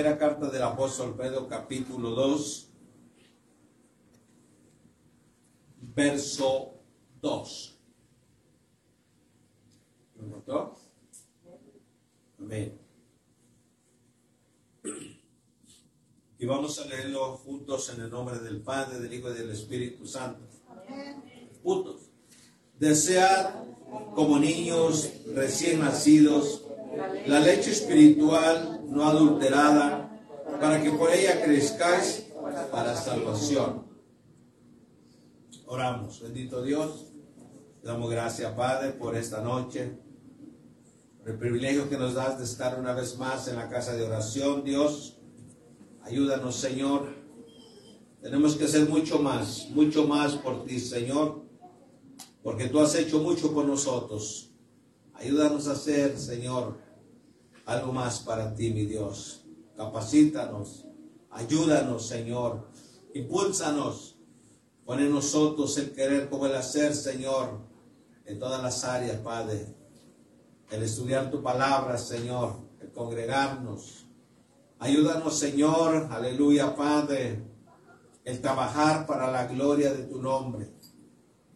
Primera carta del apóstol Pedro, capítulo 2, verso 2. ¿Lo notó? Amén. Y vamos a leerlo juntos en el nombre del Padre, del Hijo y del Espíritu Santo. Juntos. Desead como niños recién nacidos la leche espiritual no adulterada para que por ella crezcáis para salvación. Oramos, bendito Dios. Damos gracias, Padre, por esta noche, por el privilegio que nos das de estar una vez más en la casa de oración, Dios. Ayúdanos, Señor. Tenemos que hacer mucho más, mucho más por ti, Señor, porque tú has hecho mucho por nosotros. Ayúdanos a hacer, Señor, algo más para ti, mi Dios. Capacítanos, ayúdanos, Señor. Impúlsanos. Pon en nosotros el querer como el hacer, Señor, en todas las áreas, Padre. El estudiar tu palabra, Señor, el congregarnos. Ayúdanos, Señor, aleluya, Padre, el trabajar para la gloria de tu nombre.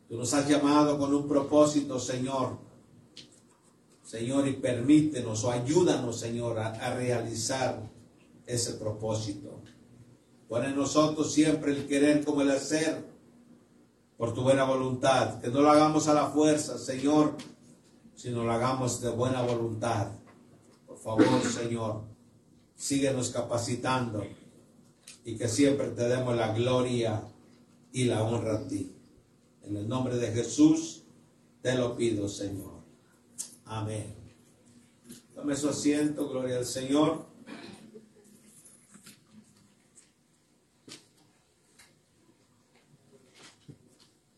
Tú nos has llamado con un propósito, Señor. Señor, y permítenos o ayúdanos, Señor, a, realizar ese propósito. Pon en nosotros siempre el querer como el hacer por tu buena voluntad. Que no lo hagamos a la fuerza, Señor, sino lo hagamos de buena voluntad. Por favor, Señor, síguenos capacitando y que siempre te demos la gloria y la honra a ti. En el nombre de Jesús te lo pido, Señor. Amén. Tome su asiento, gloria al Señor.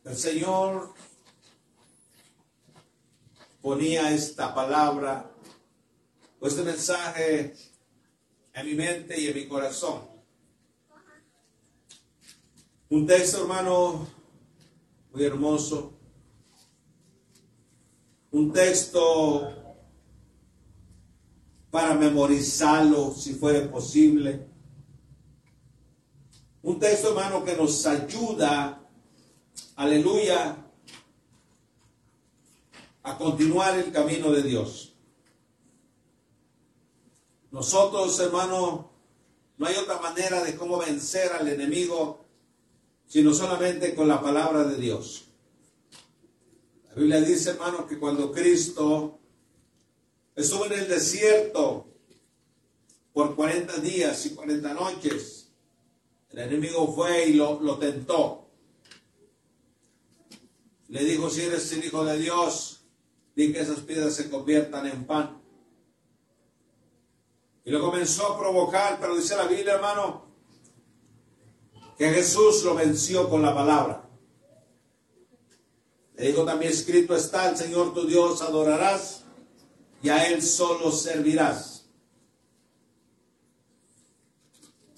El Señor ponía esta palabra, o este mensaje en mi mente y en mi corazón. Un texto, hermano, muy hermoso. Un texto para memorizarlo si fuera posible. Un texto, hermano, que nos ayuda aleluya, a continuar el camino de Dios. Nosotros, hermano, no hay otra manera de cómo vencer al enemigo, sino solamente con la palabra de Dios. La Biblia dice, hermano, que cuando Cristo estuvo en el desierto por 40 días y 40 noches, el enemigo fue y lo, tentó. Le dijo, si eres el Hijo de Dios, di que esas piedras se conviertan en pan. Y lo comenzó a provocar, pero dice la Biblia, hermano, que Jesús lo venció con la palabra. Le dijo también escrito está, el Señor tu Dios adorarás y a Él solo servirás.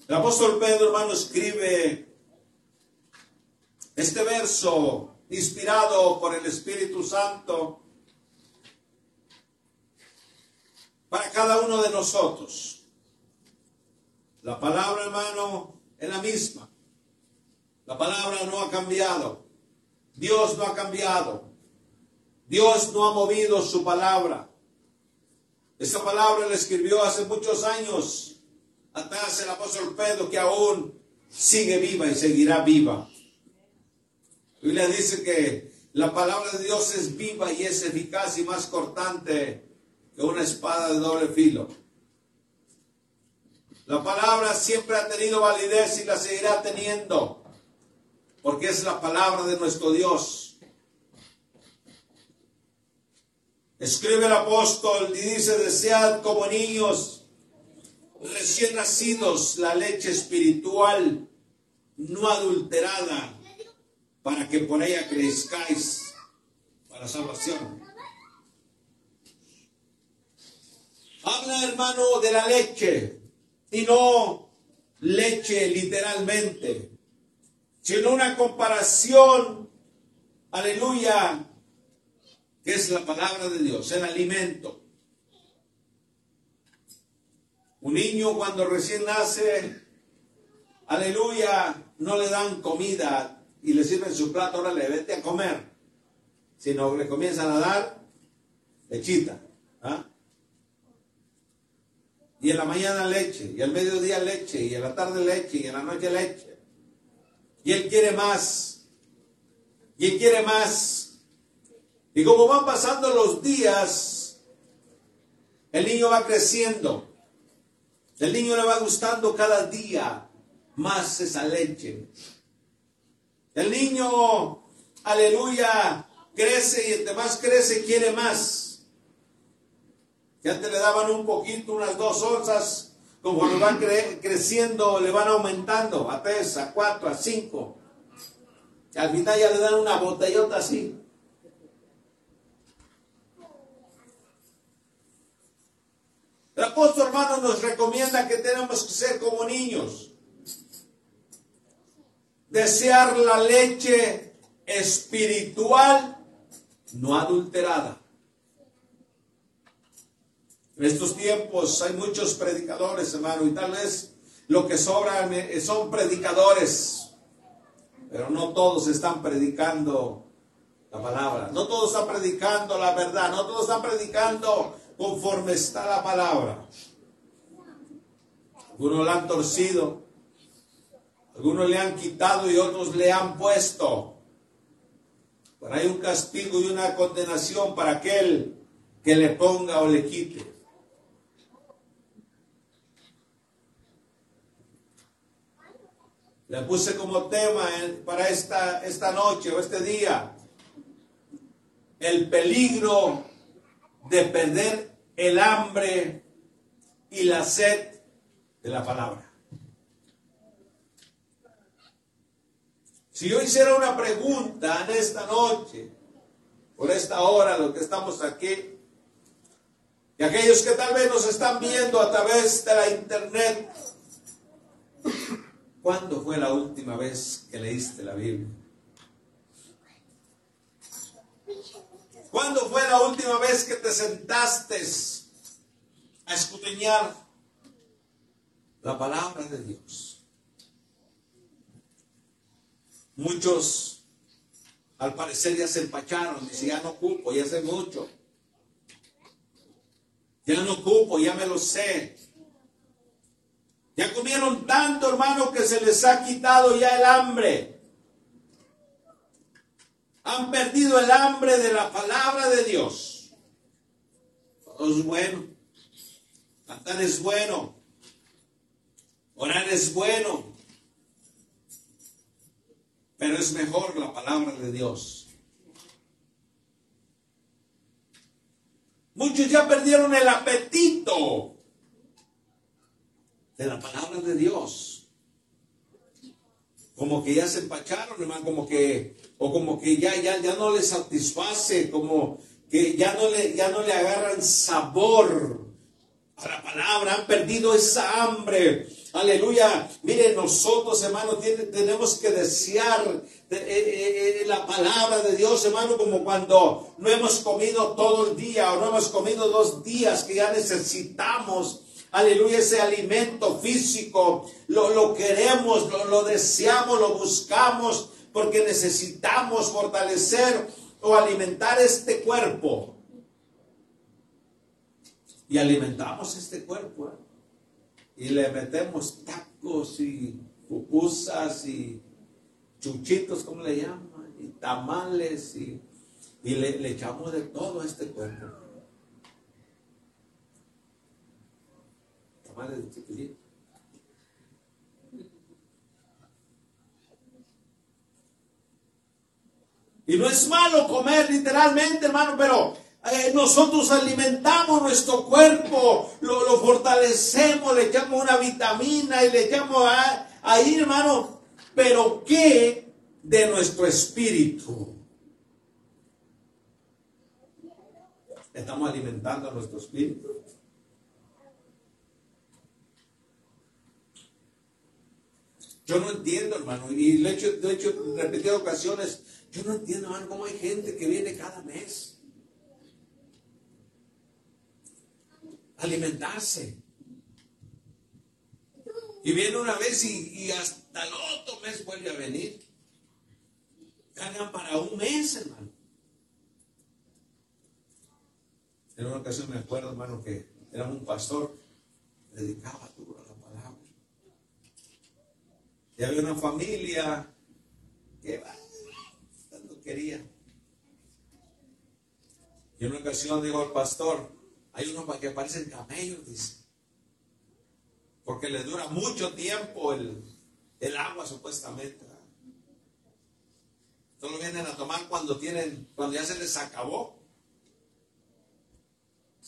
El apóstol Pedro, hermano, escribe este verso inspirado por el Espíritu Santo para cada uno de nosotros. La palabra, hermano, es la misma. La palabra no ha cambiado. Dios no ha cambiado. Dios no ha movido su palabra. Esta palabra la escribió hace muchos años atrás el apóstol Pedro que aún sigue viva y seguirá viva. La Biblia dice que la palabra de Dios es viva y es eficaz y más cortante que una espada de doble filo. La palabra siempre ha tenido validez y la seguirá teniendo, porque es la palabra de nuestro Dios. Escribe el apóstol y dice, desead como niños recién nacidos la leche espiritual no adulterada para que por ella crezcáis para salvación. Habla, hermano, de la leche y no leche literalmente, sino una comparación, aleluya, que es la palabra de Dios, el alimento. Un niño cuando recién nace, aleluya, no le dan comida y le sirven su plato, ahora le vete a comer, sino le comienzan a dar lechita. ¿ah? Y en la mañana leche, y al mediodía leche, y en la tarde leche, y en la noche leche. Y él quiere más. Y él quiere más. Y como van pasando los días, el niño va creciendo. El niño le va gustando cada día más esa leche. El niño, aleluya, crece y entre más crece quiere más. Que antes le daban un poquito, unas dos onzas, conforme van creciendo, le van aumentando a tres, a cuatro, a cinco. Y al final ya le dan una botellota así. El apóstol hermano nos recomienda que tenemos que ser como niños. Desear la leche espiritual no adulterada. En estos tiempos hay muchos predicadores, hermano, y tal vez lo que sobran eh, son predicadores, pero no todos están predicando la palabra, no todos están predicando la verdad, no todos están predicando conforme está la palabra. Algunos la han torcido, algunos le han quitado y otros le han puesto. Pero hay un castigo y una condenación para aquel que le ponga o le quite. Le puse como tema para esta, esta noche o este día el peligro de perder el hambre y la sed de la palabra. Si yo hiciera una pregunta en esta noche, por esta hora, lo que estamos aquí, y aquellos que tal vez nos están viendo a través de la internet, ¿Cuándo fue la última vez que leíste la Biblia? ¿Cuándo fue la última vez que te sentaste a escudriñar la palabra de Dios? Muchos, al parecer, ya se empacharon. Dice, ya no ocupo, ya sé mucho. Ya no ocupo, ya me lo sé. Ya comieron tanto, hermano, que se les ha quitado ya el hambre. Han perdido el hambre de la palabra de Dios. Todo es bueno. Cantar es bueno. Orar es bueno. Pero es mejor la palabra de Dios. Muchos ya perdieron el apetito de la palabra de Dios. Como que ya se empacharon, hermano, como que, o como que ya, ya, ya no les satisface, como que ya no le, ya no le agarran sabor a la palabra, han perdido esa hambre. Aleluya. Mire, nosotros, hermano, tenemos que desear eh, eh, eh, la palabra de Dios, hermano, como cuando no hemos comido todo el día o no hemos comido dos días, que ya necesitamos aleluya, ese alimento físico, lo, queremos, lo, lo deseamos, lo buscamos, porque necesitamos fortalecer o alimentar este cuerpo. Y alimentamos este cuerpo. ¿eh? Y le metemos tacos y pupusas y chuchitos, como le llaman, y tamales, y, le, le echamos de todo a este cuerpo. Y no es malo comer literalmente, hermano, pero eh, nosotros alimentamos nuestro cuerpo, lo, fortalecemos, le echamos una vitamina y le echamos ahí, hermano. Pero ¿qué de nuestro espíritu? Estamos alimentando nuestro espíritu. Yo no entiendo, hermano, y lo he hecho, he hecho repetidas ocasiones. Yo no entiendo, hermano, cómo hay gente que viene cada mes a alimentarse. Y viene una vez y, hasta el otro mes vuelve a venir. Cargan para un mes, hermano. En una ocasión me acuerdo, hermano, que era un pastor, dedicaba duro a palabra. Y había una familia que tanto quería. Y en una ocasión dijo el pastor, hay uno que parecen camellos. Porque le dura mucho tiempo el, el agua, supuestamente. Solo vienen a tomar cuando tienen, cuando ya se les acabó.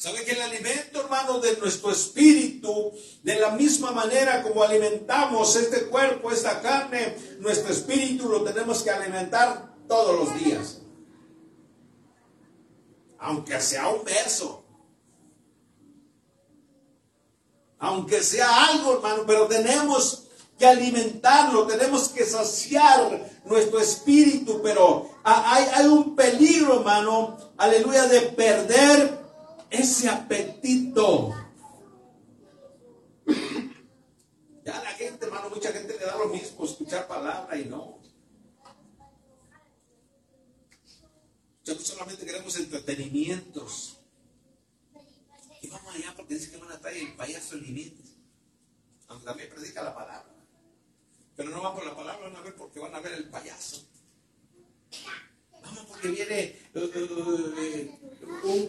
¿Sabe que el alimento, hermano, de nuestro espíritu, de la misma manera como alimentamos este cuerpo, esta carne, nuestro espíritu lo tenemos que alimentar todos los días? Aunque sea un verso. Aunque sea algo, hermano, pero tenemos que alimentarlo, tenemos que saciar nuestro espíritu, pero hay, hay un peligro, hermano, aleluya, de perder ese apetito. Ya la gente, hermano, mucha gente le da lo mismo escuchar palabra y no. Ya solamente queremos entretenimientos. Y vamos allá porque dice que van a traer el payaso límites. Aunque también predica la palabra. Pero no van por la palabra, van a ver porque van a ver el payaso. Porque viene eh, eh, eh,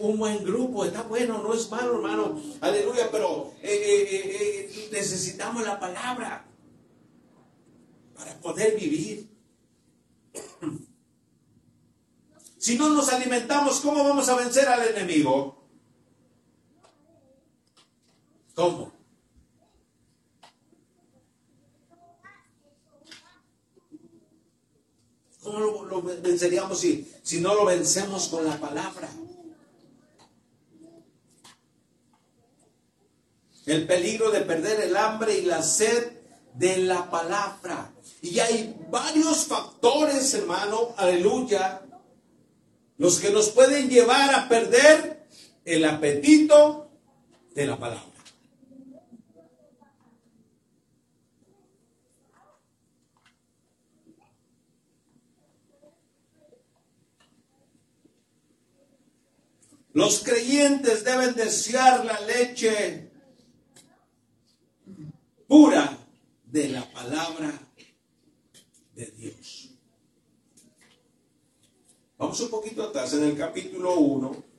un, buen grupo, está bueno, no es malo, hermano. Aleluya, pero necesitamos la palabra para poder vivir. Si no nos alimentamos, ¿cómo vamos a vencer al enemigo? ¿Cómo? ¿Cómo lo, venceríamos si, si no lo vencemos con la palabra? El peligro de perder el hambre y la sed de la palabra. Y hay varios factores, hermano, aleluya, los que nos pueden llevar a perder el apetito de la palabra. Los creyentes deben desear la leche pura de la palabra de Dios. Vamos un poquito atrás en el capítulo 1.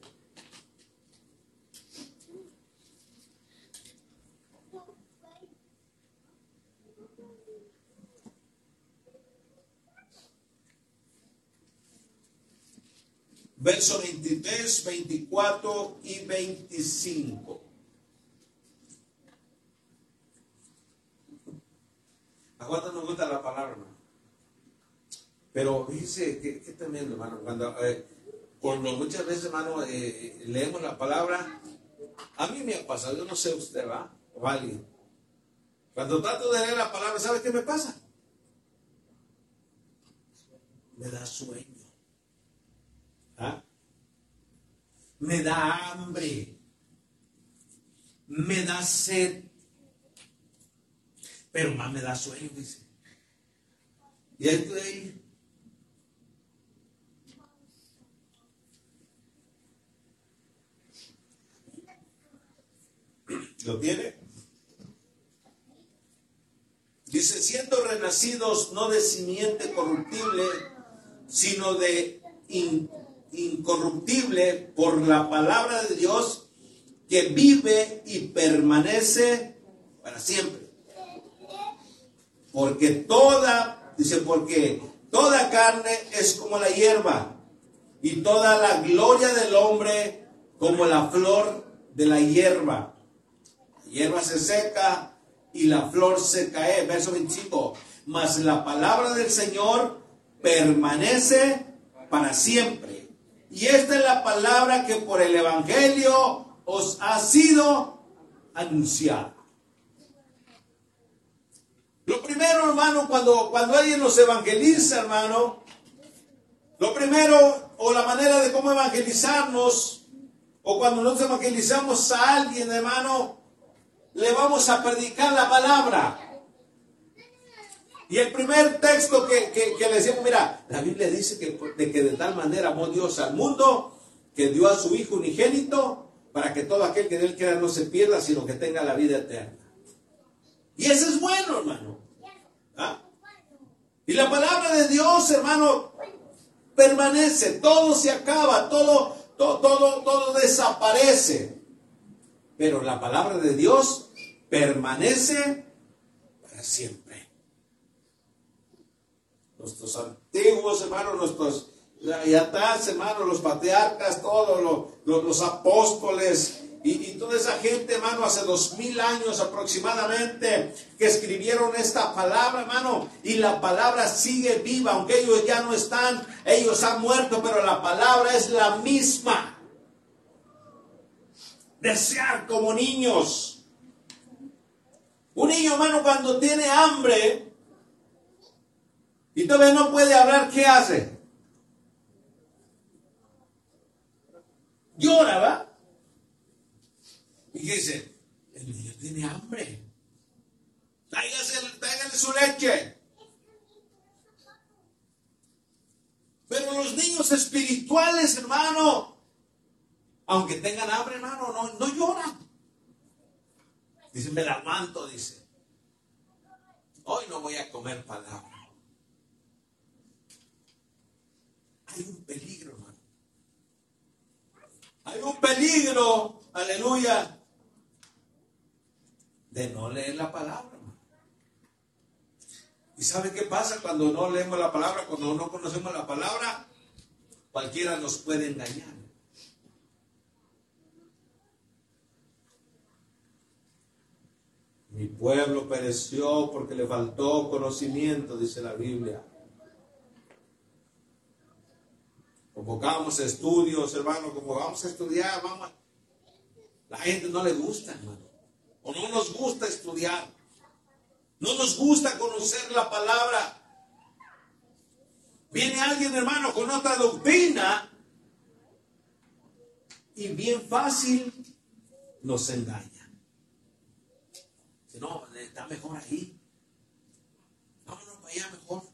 Verso 23, 24 y 25. ¿A cuánto nos gusta la palabra? Pero dice que, qué tremendo, hermano. Cuando, eh, cuando muchas veces, hermano, eh, leemos la palabra, a mí me ha pasado, yo no sé usted, ¿va? O alguien. Cuando trato de leer la palabra, ¿sabe qué me pasa? Me da sueño. ¿Ah? Me da hambre. Me da sed. Pero más me da sueño, dice. Y estoy ahí. ¿Lo tiene? Dice, siendo renacidos no de simiente corruptible, sino de incorruptible por la palabra de Dios que vive y permanece para siempre. Porque toda, dice, porque toda carne es como la hierba y toda la gloria del hombre como la flor de la hierba. La hierba se seca y la flor se cae. Verso 25. Mas la palabra del Señor permanece para siempre. Y esta es la palabra que por el Evangelio os ha sido anunciada. Lo primero, hermano, cuando, cuando alguien nos evangeliza, hermano, lo primero o la manera de cómo evangelizarnos, o cuando nos evangelizamos a alguien, hermano, le vamos a predicar la palabra. Y el primer texto que, que, le decimos, mira, la Biblia dice que de, que de tal manera amó Dios al mundo que dio a su Hijo unigénito para que todo aquel que en él crea no se pierda, sino que tenga la vida eterna. Y eso es bueno, hermano. ¿Ah? Y la palabra de Dios, hermano, permanece, todo se acaba, todo, todo, todo, todo desaparece. Pero la palabra de Dios permanece para siempre. Nuestros antiguos hermanos, nuestros y atrás, hermano, los patriarcas, todos los, los, apóstoles, y, toda esa gente, hermano, hace dos mil años aproximadamente, que escribieron esta palabra, hermano, y la palabra sigue viva, aunque ellos ya no están, ellos han muerto, pero la palabra es la misma. Desear como niños. Un niño, hermano, cuando tiene hambre y todavía no puede hablar, ¿qué hace? Llora, ¿va? Y dice, el niño tiene hambre. Tráigale su leche. Pero los niños espirituales, hermano, aunque tengan hambre, hermano, no, no lloran. Dice, me la aguanto, dice. Hoy no voy a comer palabra. Hay un peligro. Hay un peligro, aleluya, de no leer la palabra. ¿Y sabe qué pasa cuando no leemos la palabra? Cuando no conocemos la palabra, cualquiera nos puede engañar. Mi pueblo pereció porque le faltó conocimiento, dice la Biblia. Convocamos estudios, hermano, como vamos a estudiar, vamos. La gente no le gusta, hermano. O no nos gusta estudiar. No nos gusta conocer la palabra. Viene alguien, hermano, con otra doctrina y bien fácil nos engaña. Si no, está mejor ahí. Vámonos para allá mejor.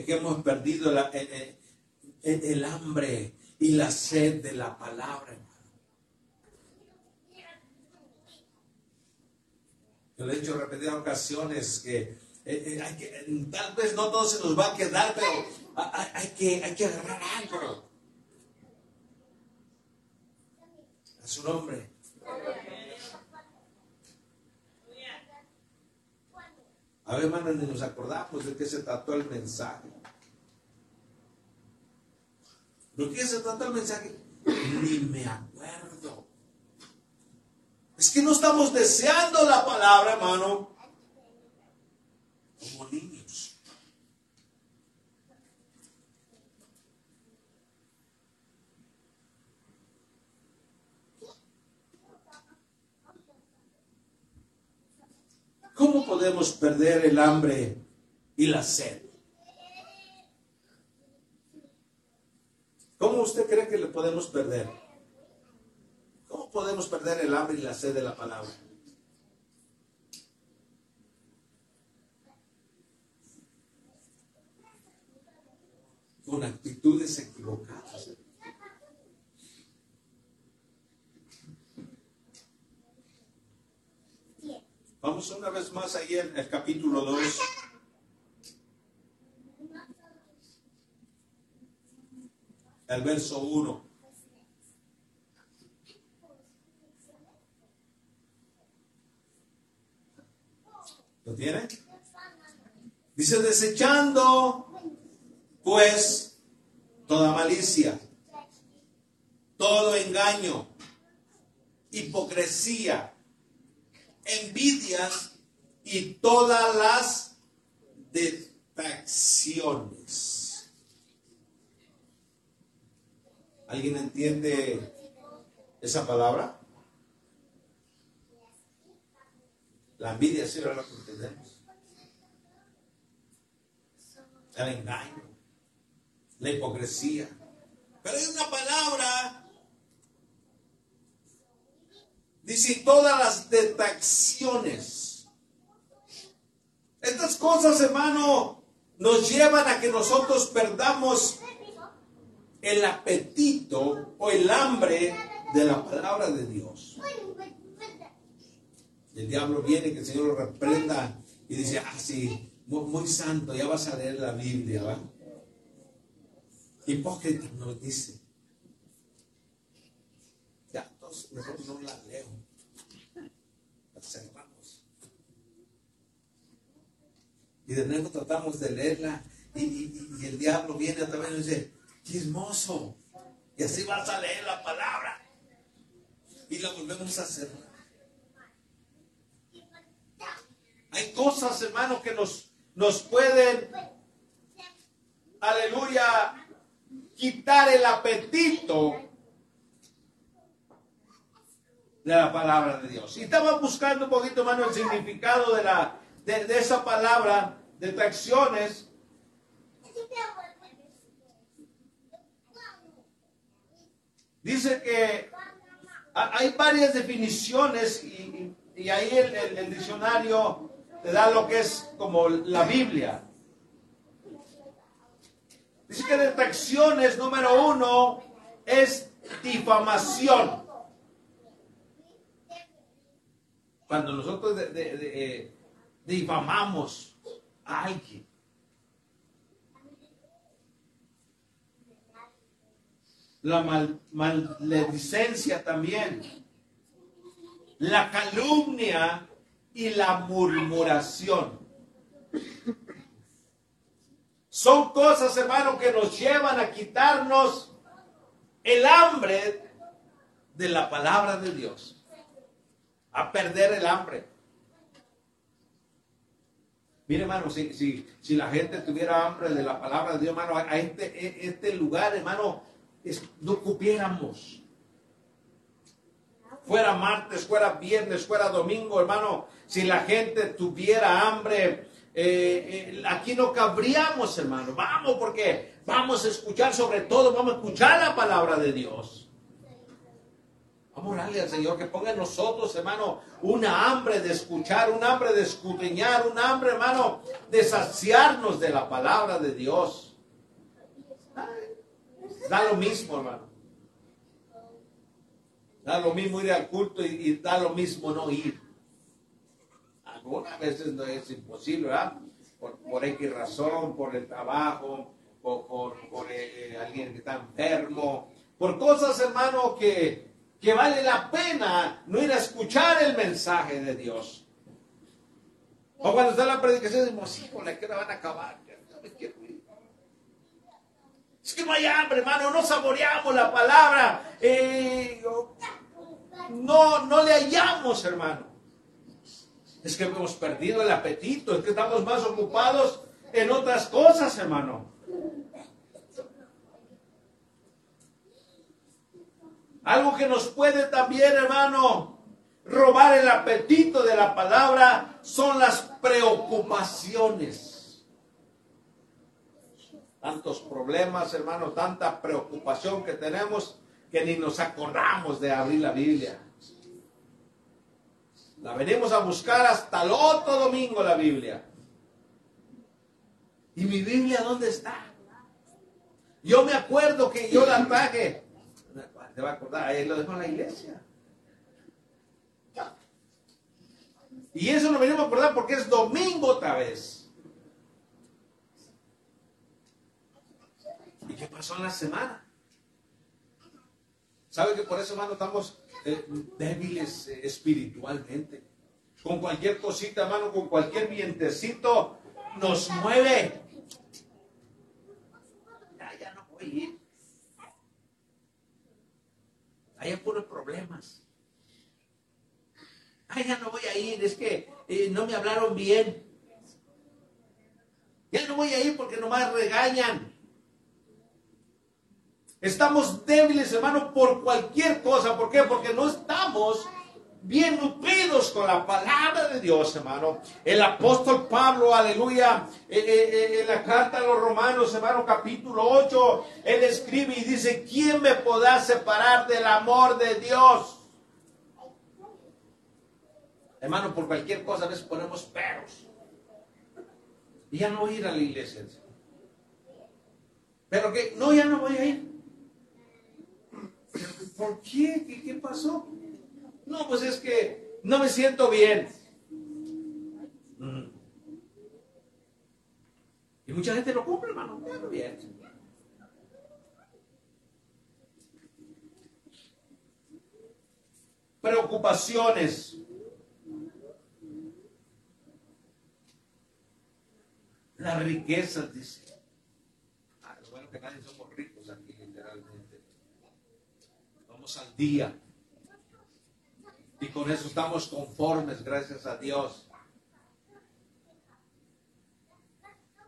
Es que hemos perdido el, hambre y la sed de la palabra, Yo le he dicho repetidas ocasiones que, eh, eh, tal vez no todo se nos va a quedar, pero hay, que, hay que agarrar algo. A su nombre. A ver, hermanos, ni nos acordamos de qué se trató el mensaje. ¿De qué se trató el mensaje? Ni me acuerdo. Es que no estamos deseando la palabra, hermano, como niños. ¿Cómo podemos perder el hambre y la sed? ¿Cómo usted cree que le podemos perder? ¿Cómo podemos perder el hambre y la sed de la palabra? Con actitudes equivocadas. Vamos una vez más ahí en el capítulo 2. El verso 1. ¿Lo tiene? Dice, desechando pues toda malicia, todo engaño, hipocresía envidias y todas las detracciones. ¿Alguien entiende esa palabra? La envidia sí lo que entendemos. El engaño, la hipocresía. Pero hay una palabra Dice, todas las detracciones. Estas cosas, hermano, nos llevan a que nosotros perdamos el apetito o el hambre de la palabra de Dios. El diablo viene, que el Señor lo reprenda y dice, ah, sí, muy, santo, ya vas a leer la Biblia, ¿va? Hipócrita nos dice. Ya, entonces mejor no la leo. La cerramos. Y de nuevo tratamos de leerla y, el diablo viene otra vez y dice, chismoso. Y así vas a leer la palabra. Y la volvemos a cerrar. Hay cosas, hermano, que nos, nos pueden, aleluya, quitar el apetito de la palabra de Dios. Y estaba buscando un poquito, hermano, el significado de, la, de esa palabra, de tracciones. Dice que hay varias definiciones y, y ahí el, el, diccionario te da lo que es como la Biblia. Dice que detracciones número uno es difamación. Cuando nosotros eh, difamamos a. La mal, maledicencia también. La calumnia y la murmuración. Son cosas, hermano, que nos llevan a quitarnos el hambre de la palabra de Dios. A perder el hambre. Mire, hermano, si, si, la gente tuviera hambre de la palabra de Dios, hermano, a este, este lugar, hermano, no cupiéramos fuera martes, fuera viernes, fuera domingo, hermano, si la gente tuviera hambre, eh, eh, aquí no cabríamos, hermano. Vamos, porque vamos a escuchar sobre todo, vamos a escuchar la palabra de Dios. Vamos a orarle al Señor que ponga en nosotros, hermano, una hambre de escuchar, un hambre de escudriñar, un hambre, hermano, de saciarnos de la palabra de Dios. Da lo mismo, hermano. Da lo mismo ir al culto y, da lo mismo no ir. Algunas veces no es imposible, ¿verdad? Por, por X razón, por el trabajo, por, por, eh, alguien que está enfermo, por cosas, hermano, que, que vale la pena no ir a escuchar el mensaje de Dios. O cuando está la predicación, decimos, sí, con la que van a acabar. Es que no hay hambre, hermano, no saboreamos la palabra. Eh, no, no le hallamos, hermano. Es que hemos perdido el apetito, es que estamos más ocupados en otras cosas, hermano. Algo que nos puede también, hermano, robar el apetito de la palabra son las preocupaciones. Tantos problemas, hermano, tanta preocupación que tenemos que ni nos acordamos de abrir la Biblia. La venimos a buscar hasta el otro domingo la Biblia. ¿Y mi Biblia dónde está? Yo me acuerdo que yo la traje. Te va a acordar, ahí lo dejó en la iglesia. Y eso lo venimos a acordar porque es domingo otra vez. ¿Y qué pasó en la semana? ¿Sabe que por eso, hermano, estamos eh, débiles eh, espiritualmente? Con cualquier cosita, hermano, con cualquier vientecito, nos mueve. Ya, ya no voy a ir. Hay puros problemas. Ay, ya no voy a ir, es que eh, no me hablaron bien. Ya no voy a ir porque nomás regañan. Estamos débiles, hermano, por cualquier cosa. ¿Por qué? Porque no estamos bien nutridos con la palabra de Dios, hermano. El apóstol Pablo, aleluya, eh, eh, eh, en la carta a los romanos, hermano, capítulo 8, él escribe y dice, ¿quién me podrá separar del amor de Dios? Hermano, por cualquier cosa a veces ponemos peros. Y ya no voy a ir a la iglesia. Pero que, no, ya no voy a ir. ¿Por qué? ¿Qué, qué pasó? No, pues es que no me siento bien. Mm. Y mucha gente lo cumple, hermano. Ya bien. Preocupaciones. Las riquezas, dice. Ah, lo bueno que nadie somos ricos aquí, literalmente. Vamos al día. Y con eso estamos conformes, gracias a Dios.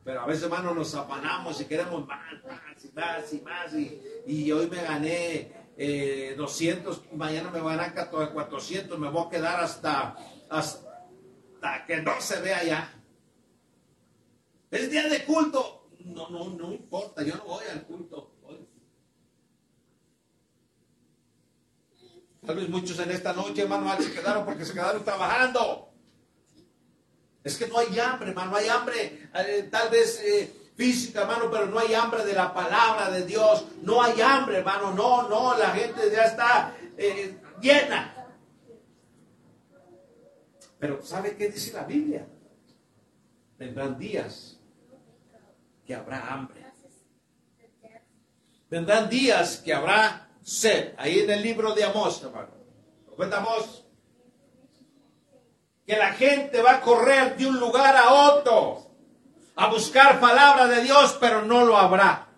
Pero a veces, hermano, nos afanamos y queremos más, más y más y más. Y, hoy me gané 200, eh, mañana me van a ganar 400, me voy a quedar hasta, hasta que no se vea ya. Es día de culto. No, no, no importa, yo no voy al culto. Tal vez muchos en esta noche, hermano, se quedaron porque se quedaron trabajando. Es que no hay hambre, hermano, no hay hambre. Eh, tal vez eh, física, hermano, pero no hay hambre de la palabra de Dios. No hay hambre, hermano. No, no, la gente ya está eh, llena. Pero ¿sabe qué dice la Biblia? Vendrán días que habrá hambre. Vendrán días que habrá Ahí en el libro de Amós, hermano. ¿Lo cuenta Amós? Que la gente va a correr de un lugar a otro a buscar palabra de Dios, pero no lo habrá.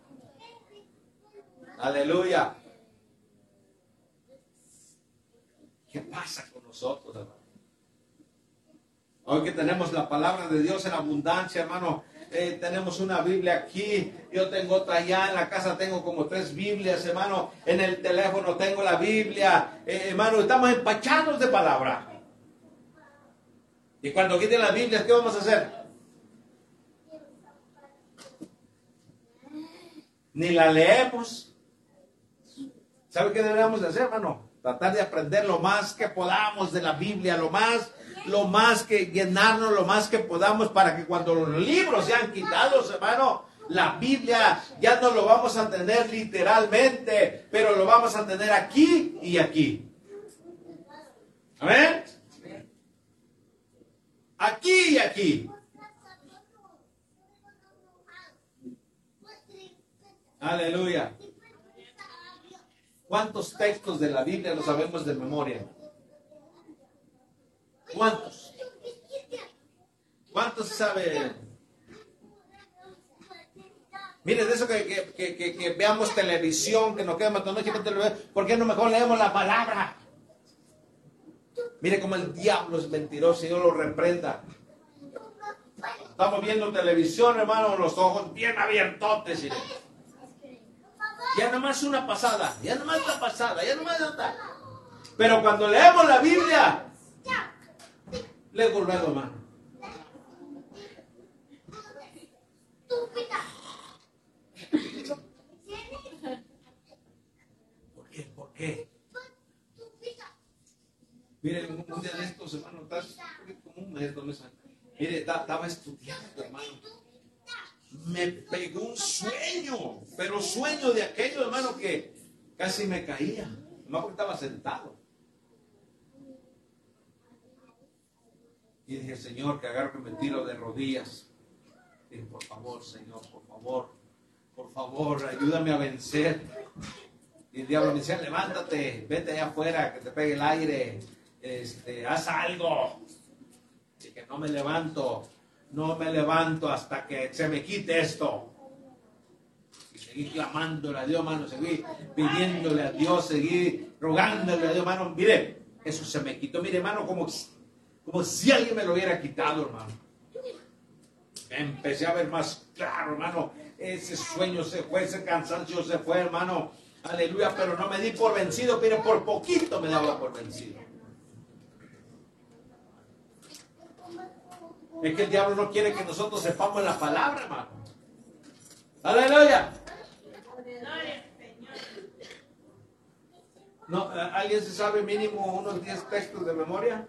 Aleluya. ¿Qué pasa con nosotros, hermano? Hoy que tenemos la palabra de Dios en abundancia, hermano, eh, tenemos una Biblia aquí, yo tengo otra allá, en la casa tengo como tres Biblias, hermano, en el teléfono tengo la Biblia, eh, hermano, estamos empachados de palabra. Y cuando quiten las Biblias, ¿qué vamos a hacer? Ni la leemos. ¿Sabe qué debemos de hacer, hermano? Tratar de aprender lo más que podamos de la Biblia, lo más lo más que llenarnos, lo más que podamos para que cuando los libros sean quitados, hermano, la Biblia ya no lo vamos a tener literalmente, pero lo vamos a tener aquí y aquí. Amén. Aquí y aquí. Aleluya. ¿Cuántos textos de la Biblia lo sabemos de memoria? ¿Cuántos? ¿Cuántos saben? Mire, de eso que, veamos televisión, que nos quedamos noche ¿por qué no mejor leemos la palabra? Mire cómo el diablo es mentiroso y Dios lo reprenda. Estamos viendo televisión, hermano, los ojos bien abiertotes. Y... Ya nomás una pasada, ya nomás una pasada, ya nomás otra. Pero cuando leemos la Biblia, Luego, luego, hermano. ¿Por qué? ¿Por qué? Mire, un día de estos, hermano, estás como un mes, dos meses. Mire, estaba estudiando, hermano. Me pegó un sueño, pero sueño de aquello, hermano, que casi me caía. No porque estaba sentado. Y dije, Señor, que agarro me tiro de rodillas. Dije, por favor, Señor, por favor, por favor, ayúdame a vencer. Y el diablo me decía, levántate, vete allá afuera, que te pegue el aire, este, haz algo. Y que no me levanto, no me levanto hasta que se me quite esto. Y seguí clamándole a Dios, hermano, seguí pidiéndole a Dios, seguí rogándole a Dios, hermano. Mire, eso se me quitó, mire, hermano, como como si alguien me lo hubiera quitado, hermano. Empecé a ver más claro, hermano. Ese sueño se fue, ese cansancio se fue, hermano. Aleluya, pero no me di por vencido, pero por poquito me daba por vencido. Es que el diablo no quiere que nosotros sepamos la palabra, hermano. Aleluya. No, ¿Alguien se sabe mínimo unos 10 textos de memoria?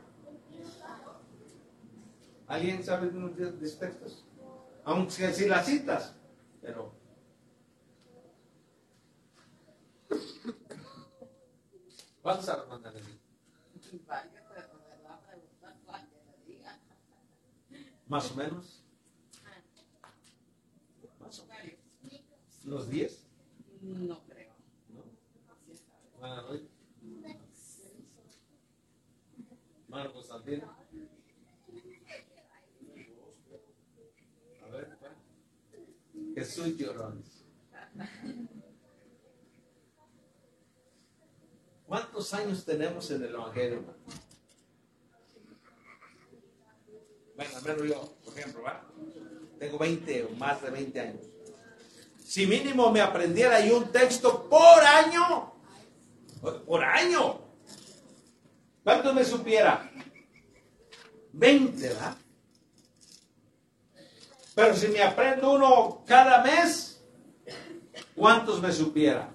¿Alguien sabe de diez textos? Aunque si las citas, pero... ¿Cuántos saben mandar de mí? Más o menos. Más o menos. ¿Los 10? No creo. ¿No? ¿no? Mano Constantino. A ver, pa. Jesús llorones. ¿Cuántos años tenemos en el Evangelio? Bueno, al yo, por ejemplo, ¿va? Tengo 20 o más de 20 años. Si mínimo me aprendiera yo un texto por año, por año, ¿cuánto me supiera? 20, ¿verdad? Pero si me aprendo uno cada mes, ¿cuántos me supiera?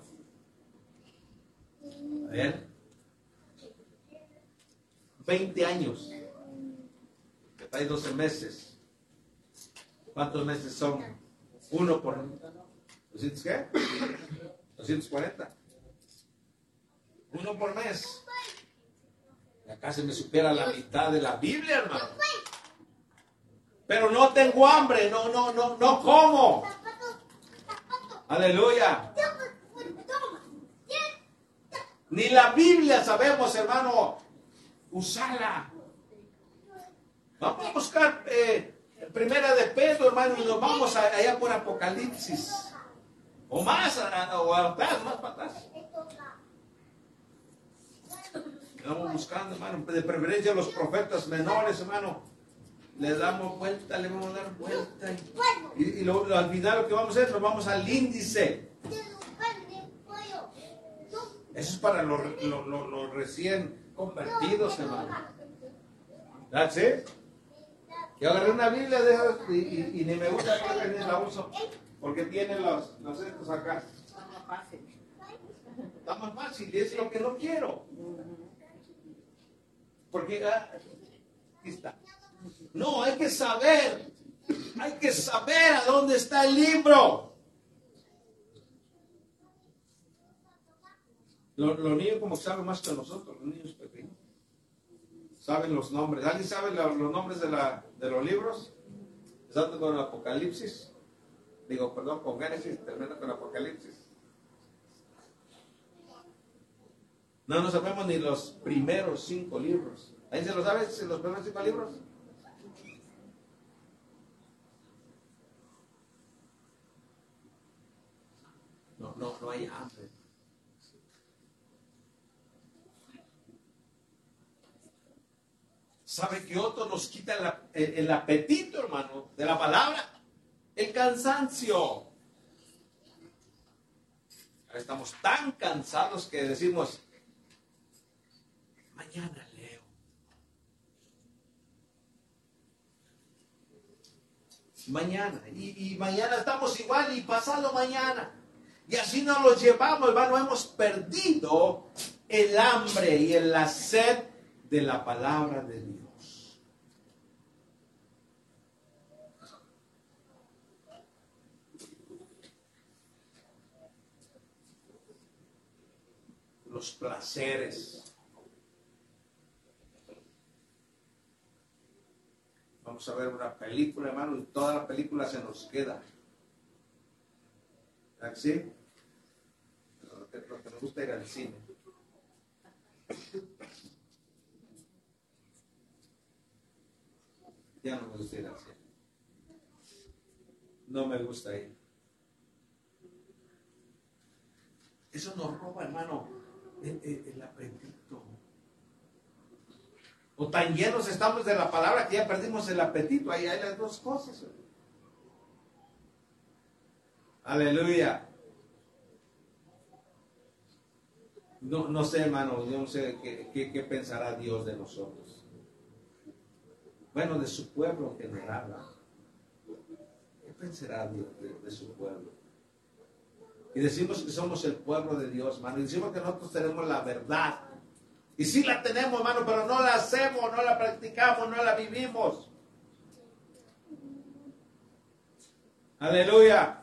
A ver. 20 años. Trae 12 meses. ¿Cuántos meses son? Uno por... ¿200 qué? 240. Uno por mes. Ya casi me supiera la mitad de la Biblia, hermano. Pero no tengo hambre, no, no, no, no como. Aleluya. Ni la Biblia sabemos, hermano, usarla. Vamos a buscar eh, primera de Pedro, hermano, y nos vamos a- allá por Apocalipsis. O más, o atrás, más para atrás. Vamos buscando, hermano, de preferencia los profetas menores, hermano. Le damos vuelta, le vamos a dar vuelta. Y, y lo, lo- al final lo que vamos a hacer, nos vamos al índice. Eso es para los, los- los recién convertidos, hermano. ¿That's it? Yo agarré una Biblia de esas y, y- y ni me gusta porque ni la uso. Porque tiene los, los estos acá. Está más fácil. Está más fácil y es lo que no quiero. Porque ah, aquí está. No, hay que saber. Hay que saber a dónde está el libro. Los, niños como saben más que nosotros, los niños pequeños. Saben los nombres. ¿Alguien sabe los nombres de, la, de los libros? Empezando con el Apocalipsis. Digo, perdón, con Génesis, termina con Apocalipsis. No nos sabemos ni los primeros cinco libros. ¿Ahí se lo sabe? ¿Los primeros cinco libros? ¿Sabe que otro nos quita el apetito, hermano, de la palabra? El cansancio. Estamos tan cansados que decimos, mañana leo. Mañana. Y, y mañana estamos igual y pasado mañana. Y así nos lo llevamos, hermano. Hemos perdido el hambre y el la sed de la palabra de Dios. Los placeres. Vamos a ver una película, hermano, y toda la película se nos queda. ¿Verdad que sí? Que, lo que nos gusta ir al cine. Ya no me gusta ir al cine. No me gusta ir. Eso nos roba, hermano, el, el- el apetito. O tan llenos estamos de la palabra que ya perdimos el apetito. Ahí hay las dos cosas. Aleluya. No, no sé, hermano, yo no sé qué, qué, pensará Dios de nosotros. Bueno, de su pueblo en general. ¿Qué pensará Dios de, su pueblo? Y decimos que somos el pueblo de Dios, hermano. Y decimos que nosotros tenemos la verdad. Y sí la tenemos, hermano, pero no la hacemos, no la practicamos, no la vivimos. Aleluya.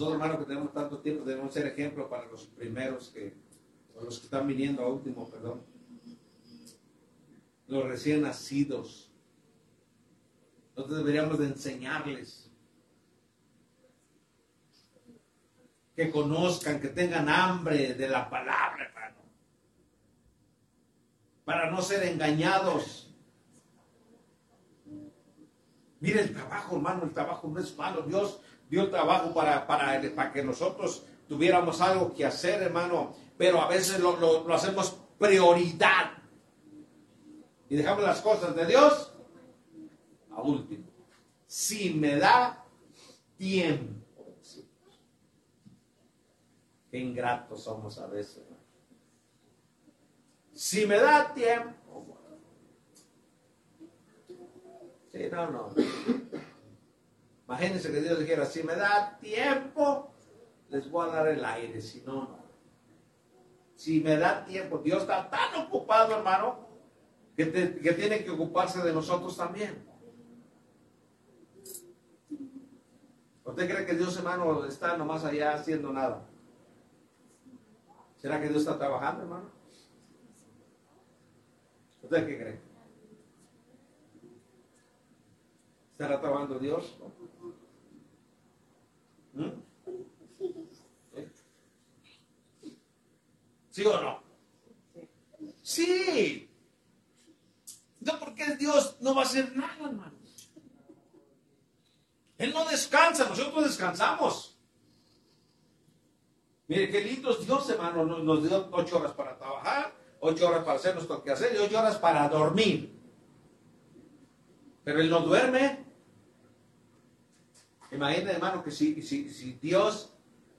Nosotros, hermanos, que tenemos tanto tiempo, debemos ser ejemplo para los primeros que, o los que están viniendo a último, perdón. Los recién nacidos. Nosotros deberíamos de enseñarles. Que conozcan, que tengan hambre de la palabra, hermano. Para no ser engañados. Mire el trabajo, hermano, el trabajo no es malo. Dios dio trabajo para, para, para que nosotros tuviéramos algo que hacer, hermano. Pero a veces lo, lo, hacemos prioridad. Y dejamos las cosas de Dios a último. Si me da tiempo. Qué ingratos somos a veces. Si me da tiempo. Sí, no, no. Imagínense que Dios dijera, si me da tiempo, les voy a dar el aire, si no, no. Si me da tiempo, Dios está tan ocupado, hermano, que, que tiene que ocuparse de nosotros también. ¿Usted cree que Dios, hermano, está nomás allá haciendo nada? ¿Será que Dios está trabajando, hermano? ¿Usted qué cree? ¿Estará trabajando Dios? ¿Mm? ¿Eh? ¿Sí o no? Sí. No, porque Dios no va a hacer nada, hermano. Él no descansa, nosotros descansamos. Mire, qué lindo es Dios, hermano. Nos, nos dio ocho horas para trabajar, ocho horas para hacer nuestro quehacer y ocho horas para dormir. Pero Él no duerme. Imagina, hermano, que si, si, si Dios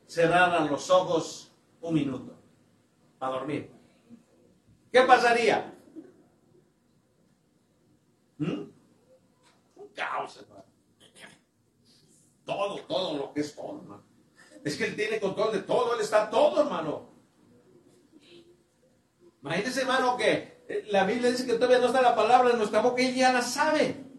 cerrara los ojos un minuto para dormir, ¿qué pasaría? ¿Mm? Un caos, hermano. Todo, todo lo que es todo, hermano. Es que Él tiene control de todo, Él está todo, hermano. Imagínese, hermano, que la Biblia dice que todavía no está la palabra en nuestra boca y ya la sabe.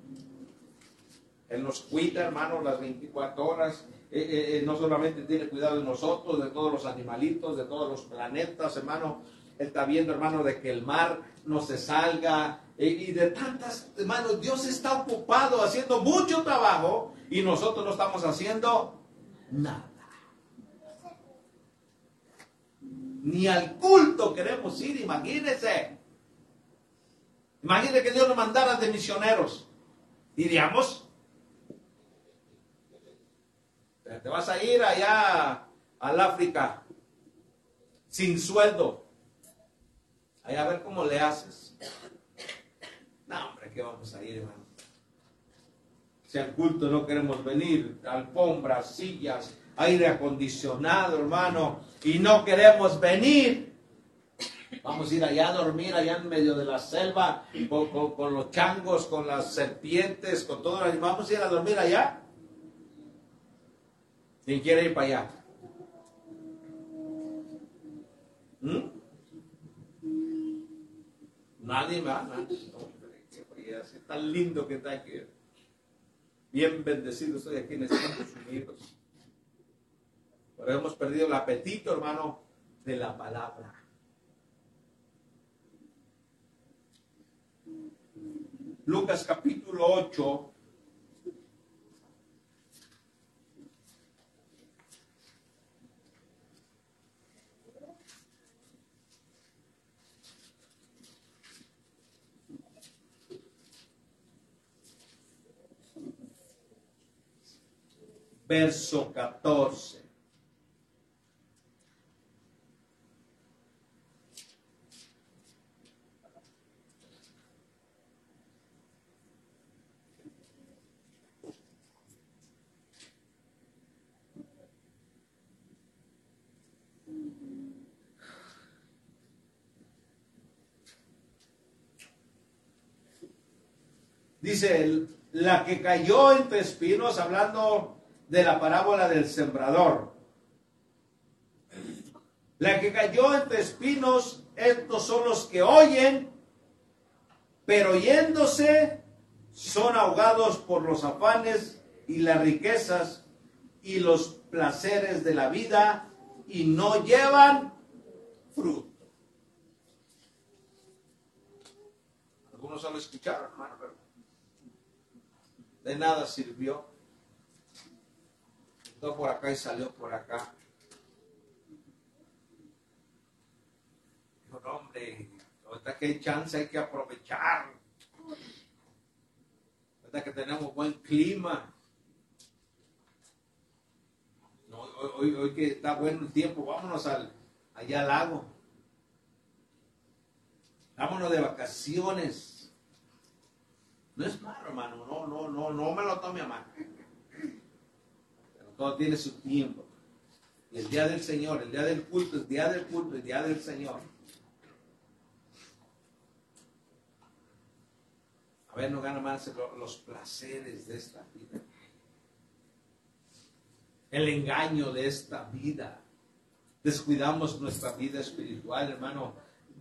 Él nos cuida, hermano, las 24 horas. Eh, eh, eh, no solamente tiene cuidado de nosotros, de todos los animalitos, de todos los planetas, hermano. Él está viendo, hermano, de que el mar no se salga. eh, y de tantas, hermano, Dios está ocupado haciendo mucho trabajo y nosotros no estamos haciendo nada. Ni al culto queremos ir, imagínense. Imagínense que Dios nos mandara de misioneros. Iríamos. Te vas a ir allá al África sin sueldo. Allá a ver cómo le haces. No, hombre, ¿qué vamos a ir, hermano? Si al culto no queremos venir, alfombras, sillas, aire acondicionado, hermano, y no queremos venir. Vamos a ir allá a dormir, allá en medio de la selva, con, los changos, con las serpientes, con todo. Vamos a ir a dormir allá. ¿Quién quiere ir para allá? ¿Mm? Nadie va, tan lindo que está aquí. Bien bendecido estoy aquí en Estados Unidos. Pero hemos perdido el apetito, hermano, de la palabra. Lucas capítulo 8. Verso 14. Dice, la que cayó entre espinos, hablando de la parábola del sembrador. La que cayó entre espinos, estos son los que oyen, pero yéndose son ahogados por los afanes y las riquezas y los placeres de la vida y no llevan fruto. Algunos solo escucharon, hermano, pero de nada sirvió. Entró por acá y salió por acá. Dijo, no, hombre, ahorita que hay chance hay que aprovechar. Ahorita que tenemos buen clima. Hoy, hoy- hoy que está bueno el tiempo, vámonos al, allá al lago. Vámonos de vacaciones. No es malo, hermano. No, no, no, no me lo tome a mal. Todo tiene su tiempo. El día del Señor, el día del culto, el día del culto, el día del Señor. A ver, no gana más lo- los placeres de esta vida. El engaño de esta vida. Descuidamos nuestra vida espiritual, hermano.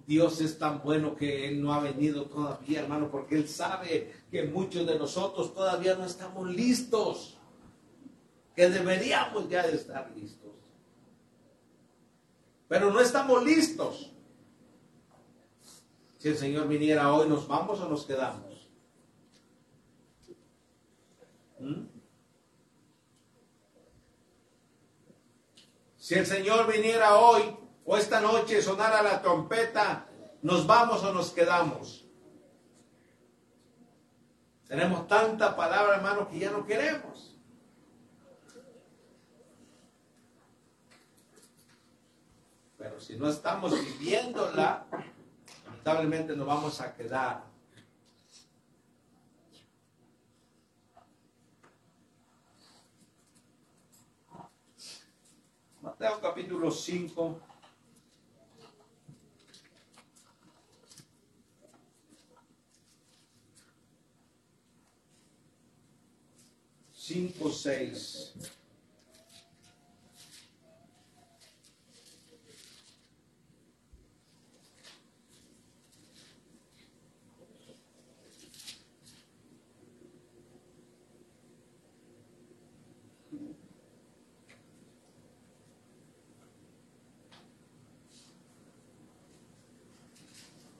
Dios es tan bueno que Él no ha venido todavía, hermano, porque Él sabe que muchos de nosotros todavía no estamos listos. Que deberíamos ya de estar listos. Pero no estamos listos. Si el Señor viniera hoy, ¿nos vamos o nos quedamos? ¿Mm? Si el Señor viniera hoy o esta noche sonara la trompeta, ¿nos vamos o nos quedamos? Tenemos tanta palabra, hermano, que ya no queremos. Pero si no estamos viviéndola, lamentablemente nos vamos a quedar. Mateo capítulo 5. Cinco, seis.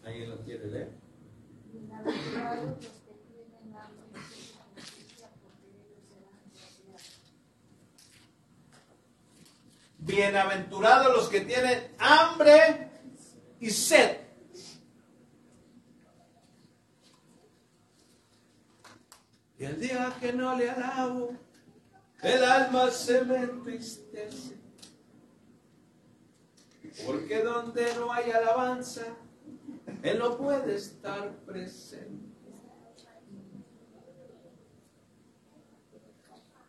¿Alguien lo quiere leer? Bienaventurados los que tienen hambre y sed de justicia, porque ellos serán saciados. Bienaventurados los que tienen hambre y sed. Y el día que no le alabo, el alma se me entristece. Porque donde no hay alabanza, Él no puede estar presente.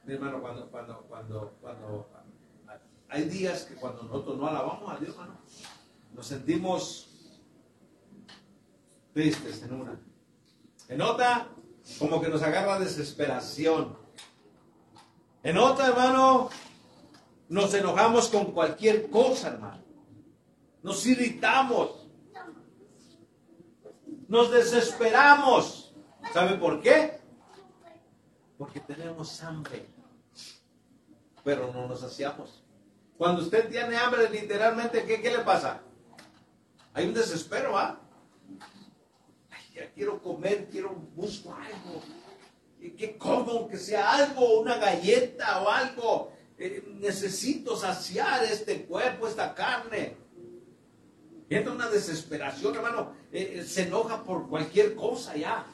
Mi hermano, cuando, cuando, cuando, cuando hay días que cuando nosotros no alabamos a Dios, hermano, nos sentimos tristes en una. En otra, como que nos agarra desesperación. En otra, hermano, nos enojamos con cualquier cosa, hermano. Nos irritamos. Nos desesperamos. ¿Sabe por qué? Porque tenemos hambre. Pero no nos saciamos. Cuando usted tiene hambre, literalmente, ¿qué, qué le pasa? Hay un desespero, ¿ah? Ay, ya quiero comer, quiero, busco algo. ¿Y ¿Qué como? Que sea algo, una galleta o algo. Eh, necesito saciar este cuerpo, esta carne. Entra una desesperación, hermano. Eh, eh, se enoja por cualquier cosa ya.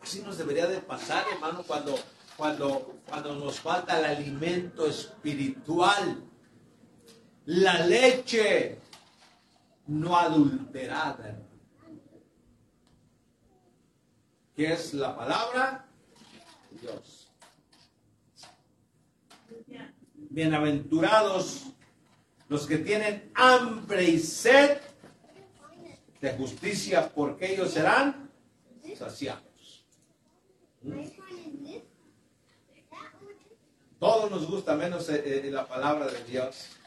Así nos debería de pasar, hermano, cuando, cuando, cuando nos falta el alimento espiritual. La leche no adulterada. ¿Qué es la palabra? Dios. Bienaventurados los que tienen hambre y sed de justicia, porque ellos serán saciados. Todo nos gusta menos eh, eh, la palabra de Dios.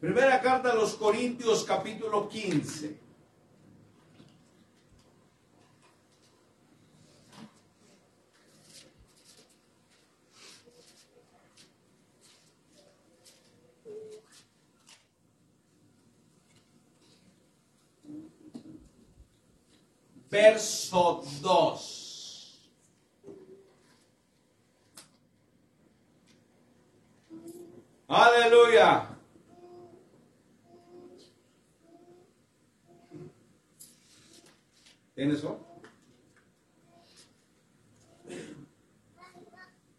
Primera carta a los Corintios capítulo 15. Verso 2. Aleluya. ¿Tienes eso?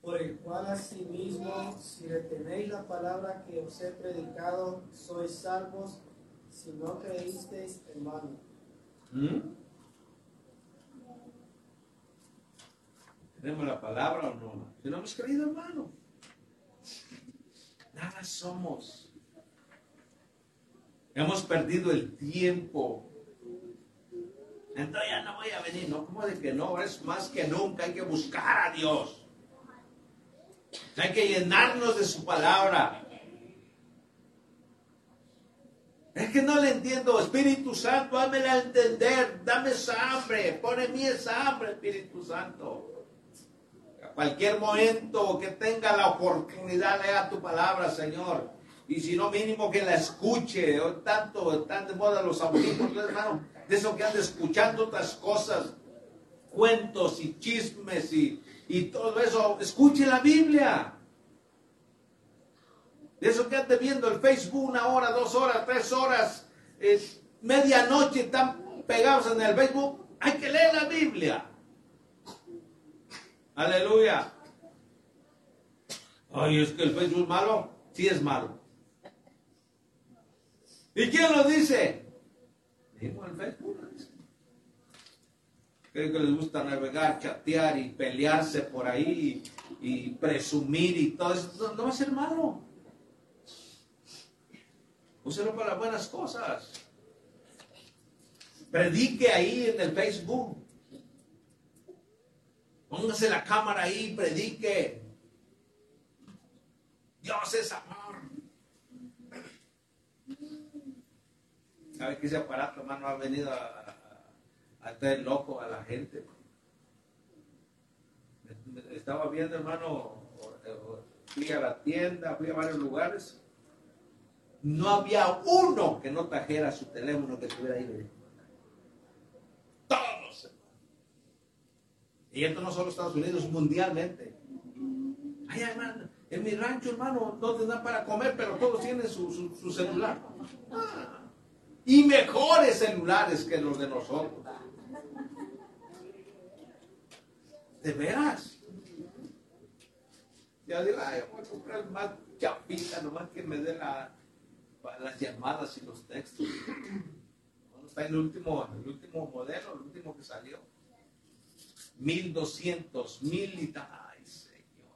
Por el cual asimismo, si retenéis la palabra que os he predicado, sois salvos, si no creísteis en vano. ¿Mm? ¿Tenemos la palabra o no? Si no hemos creído, hermano. Nada somos. Hemos perdido el tiempo. Entonces ya no voy a venir. No, como de que no? Es más que nunca. Hay que buscar a Dios. Hay que llenarnos de su palabra. Es que no le entiendo, Espíritu Santo, hámela entender, dame esa hambre, pone en mí esa hambre, Espíritu Santo. A cualquier momento que tenga la oportunidad, lea tu palabra, Señor. Y si no, mínimo que la escuche. Hoy tanto están de moda los audífonos, hermano, de eso que anda escuchando otras cosas, cuentos y chismes y, y todo eso. Escuche la Biblia. De eso que ande viendo el Facebook una hora, dos horas, tres horas, eh, medianoche, están pegados en el Facebook. Hay que leer la Biblia. Aleluya. Ay, es que el Facebook es malo. Sí es malo. ¿Y quién lo dice? El Facebook. Creo que les gusta navegar, chatear y pelearse por ahí y, presumir y todo eso. No, no va a ser malo. Úselo para buenas cosas. Predique ahí en el Facebook. Póngase la cámara ahí, predique. Dios es amor. ¿Sabe que ese aparato, hermano, ha venido a, a, a traer loco a la gente? Estaba viendo, hermano, fui a la tienda, fui a varios lugares. No había uno que no trajera su teléfono que estuviera ahí. Todos, hermano. Y esto no solo Estados Unidos, mundialmente. Ay, hermano, en mi rancho, hermano, no te dan para comer, pero todos tienen su, su, su celular. Ah, y mejores celulares que los de nosotros. ¿De veras? Ya digo, ay, voy a comprar más chapita, nomás que me dé la, las llamadas y los textos. Bueno, está el último, el último modelo, el último que salió. 1200, mil y. Ay, Señor.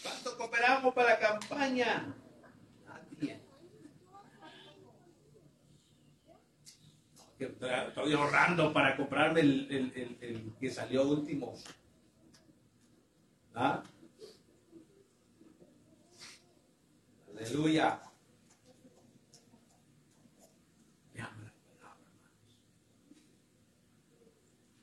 ¿Cuánto cooperamos para la campaña? Que Estoy ahorrando para comprarme el, el- el- que salió último. ¿Ah? Aleluya.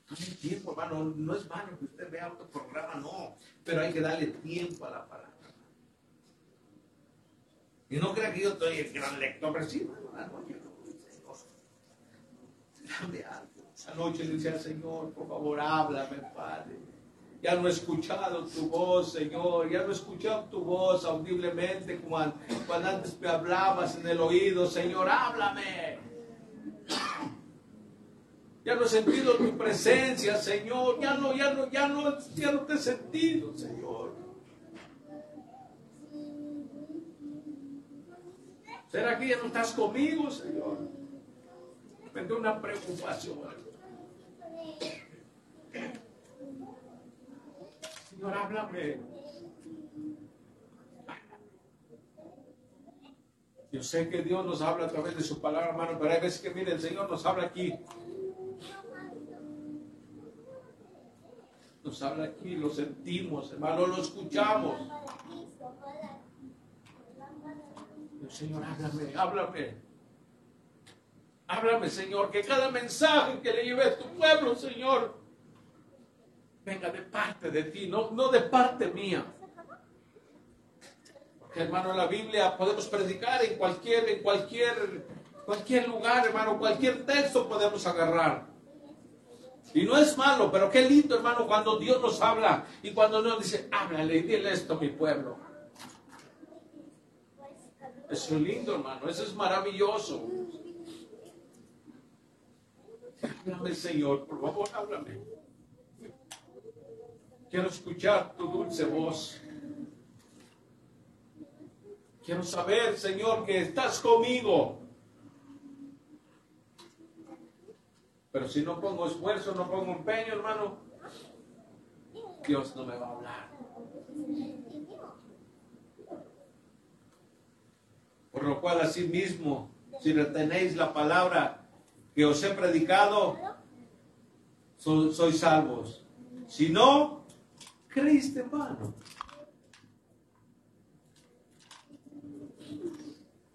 Dame tiempo, hermano. No es malo que usted vea otro programa, no. Pero hay que darle tiempo a la palabra. Y no crea que yo soy el gran lector, pero sí, hermano, Señor. Algo. Esa noche le decía Señor, por favor, háblame, Padre. Ya no he escuchado tu voz, Señor. Ya no he escuchado tu voz audiblemente an- cuando antes me hablabas en el oído. Señor, háblame. Ya no he sentido tu presencia, Señor. Ya no, ya no, ya no, ya no te he sentido, Señor. ¿Será que ya no estás conmigo, Señor? Da una preocupación. Señor, háblame. Yo sé que Dios nos habla a través de su palabra, hermano, pero hay veces que, mire, el Señor nos habla aquí. Nos habla aquí, lo sentimos, hermano, lo escuchamos. Señor, háblame, háblame. Háblame, Señor, que cada mensaje que le lleve a tu pueblo, Señor, venga de parte de ti, no, no de parte mía. Porque, hermano, la Biblia podemos predicar en cualquier, en cualquier, cualquier lugar, hermano, cualquier texto podemos agarrar. Y no es malo, pero qué lindo, hermano, cuando Dios nos habla y cuando nos dice, háblale y dile esto a mi pueblo. Eso es lindo, hermano, eso es maravilloso. Háblame, Señor, por favor, háblame. Quiero escuchar tu dulce voz. Quiero saber, Señor, que estás conmigo. Pero si no pongo esfuerzo, no pongo empeño, hermano, Dios no me va a hablar. Por lo cual, asimismo, si retenéis la palabra que os he predicado, so- sois salvos. Si no, creíste en vano.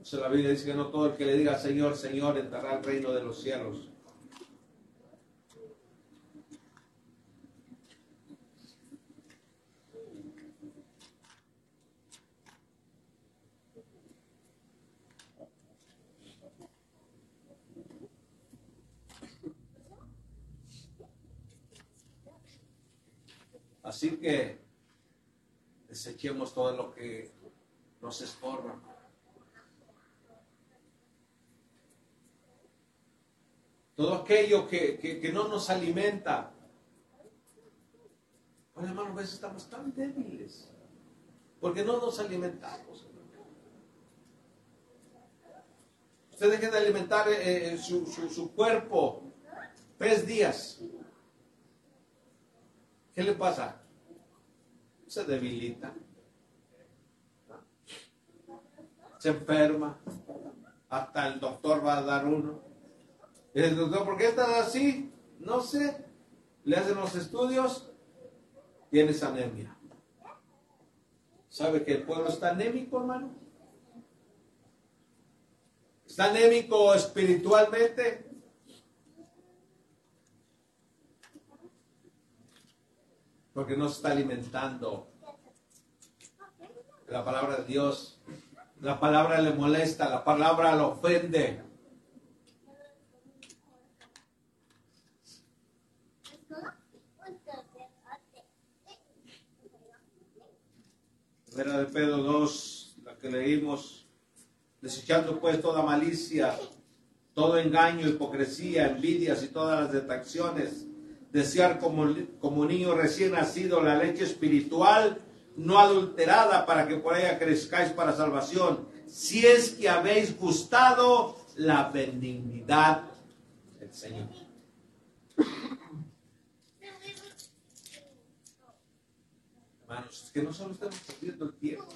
O sea, la Biblia dice que no todo el que le diga Señor, Señor, entrará al reino de los cielos. Así que desechemos todo lo que nos estorba. Todo aquello que, que- no nos alimenta. Bueno, hermano, a veces estamos tan débiles porque no nos alimentamos. Usted deje de alimentar eh, eh, su, su- su cuerpo tres días. ¿Qué le pasa? Se debilita. Se enferma. Hasta el doctor va a dar uno. Y el doctor, ¿por qué estás así? No sé. Le hacen los estudios. Tienes anemia. ¿Sabe que el pueblo está anémico, hermano? ¿Está anémico espiritualmente? Porque no se está alimentando. La palabra de Dios, la palabra le molesta, la palabra lo ofende. Primera de Pedro 2, la que leímos, desechando pues toda malicia, todo engaño, hipocresía, envidias y todas las detracciones, desear como, como niño recién nacido la leche espiritual, no adulterada, para que por ella crezcáis para salvación, si es que habéis gustado la benignidad del Señor. Hermanos, que no solo estemos perdiendo el tiempo,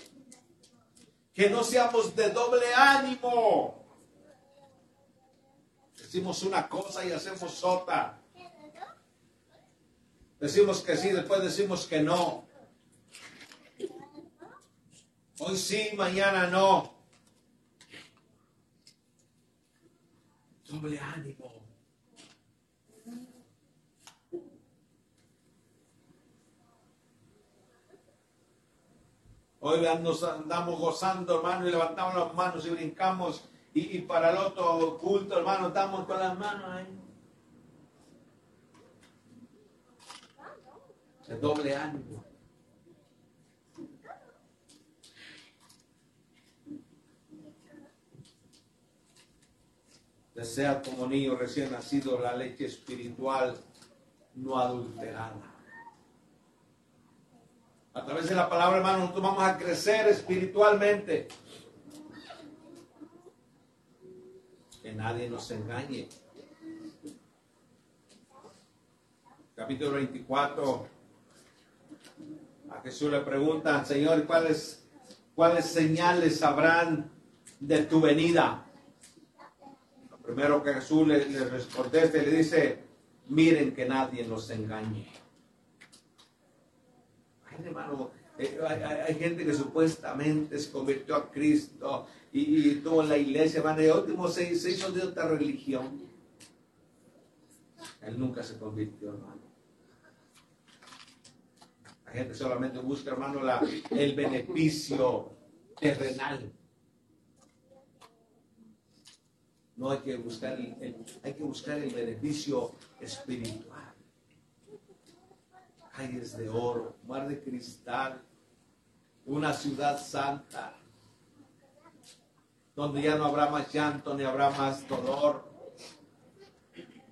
que no seamos de doble ánimo. Decimos una cosa y hacemos otra. Decimos que sí, después decimos que no. Hoy sí, mañana no. Doble ánimo. Hoy nos andamos gozando, hermano, y levantamos las manos y brincamos. Y, para el otro culto, hermano, estamos con las manos ahí. El doble ánimo. Desea como niño recién nacido la leche espiritual no adulterada. A través de la palabra, hermano, nosotros vamos a crecer espiritualmente. Que nadie nos engañe. Capítulo 24. A Jesús le preguntan, Señor, ¿cuáles, cuáles señales habrán de tu venida? Lo primero que Jesús le, le responde, le dice, miren que nadie nos engañe. Ay, hermano, eh, hay, gente que supuestamente se convirtió a Cristo y, y estuvo en la iglesia, hermano, y último se, se hizo de otra religión. Él nunca se convirtió, hermano. Gente solamente busca, hermano, la, el beneficio terrenal. No hay que buscar el, el- hay que buscar el beneficio espiritual. Calles de oro, mar de cristal, una ciudad santa, donde ya no habrá más llanto ni habrá más dolor.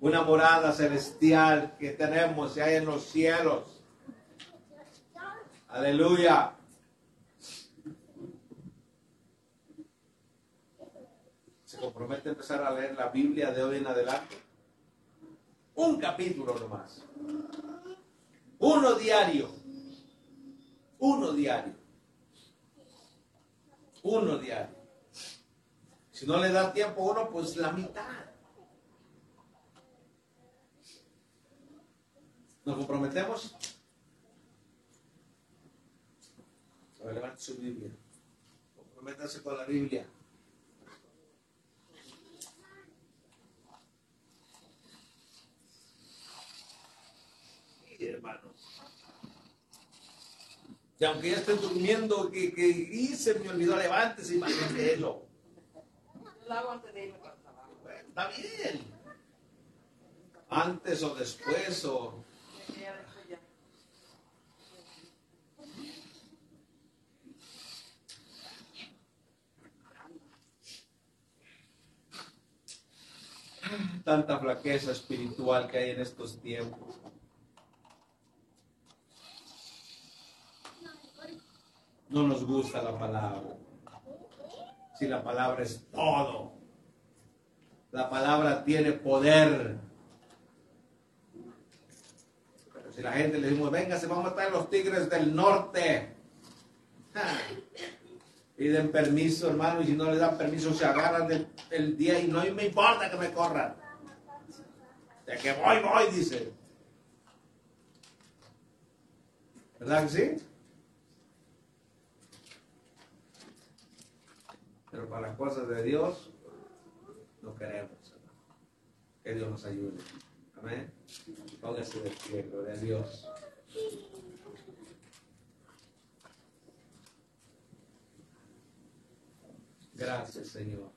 Una morada celestial que tenemos y hay en los cielos. Aleluya. Se compromete a empezar a leer la Biblia de hoy en adelante. Un capítulo nomás. Uno diario. Uno diario. Uno diario. Si no le da tiempo a uno, pues la mitad. ¿Nos comprometemos? Levante su Biblia. Comprométase con la Biblia. Sí, hermano. Y aunque ya esté durmiendo, que, que y se me olvidó, levántese y manténgelo. Yo lo hago antes de irme para el trabajo. Bueno, está bien. Antes o después o... Ya que ya después ya. tanta flaqueza espiritual que hay en estos tiempos. No nos gusta la palabra. Si la palabra es todo. La palabra tiene poder. Pero si la gente le decimos, venga, se van a matar los tigres del norte. Piden permiso, hermano, y si no le dan permiso, se agarran del, del día y no me importa que me corran. De que voy, voy, dice. ¿Verdad que sí? Pero para las cosas de Dios, no queremos. hermano. Que Dios nos ayude. Amén. Póngase de pie, gloria a Dios. Gracias, Señor.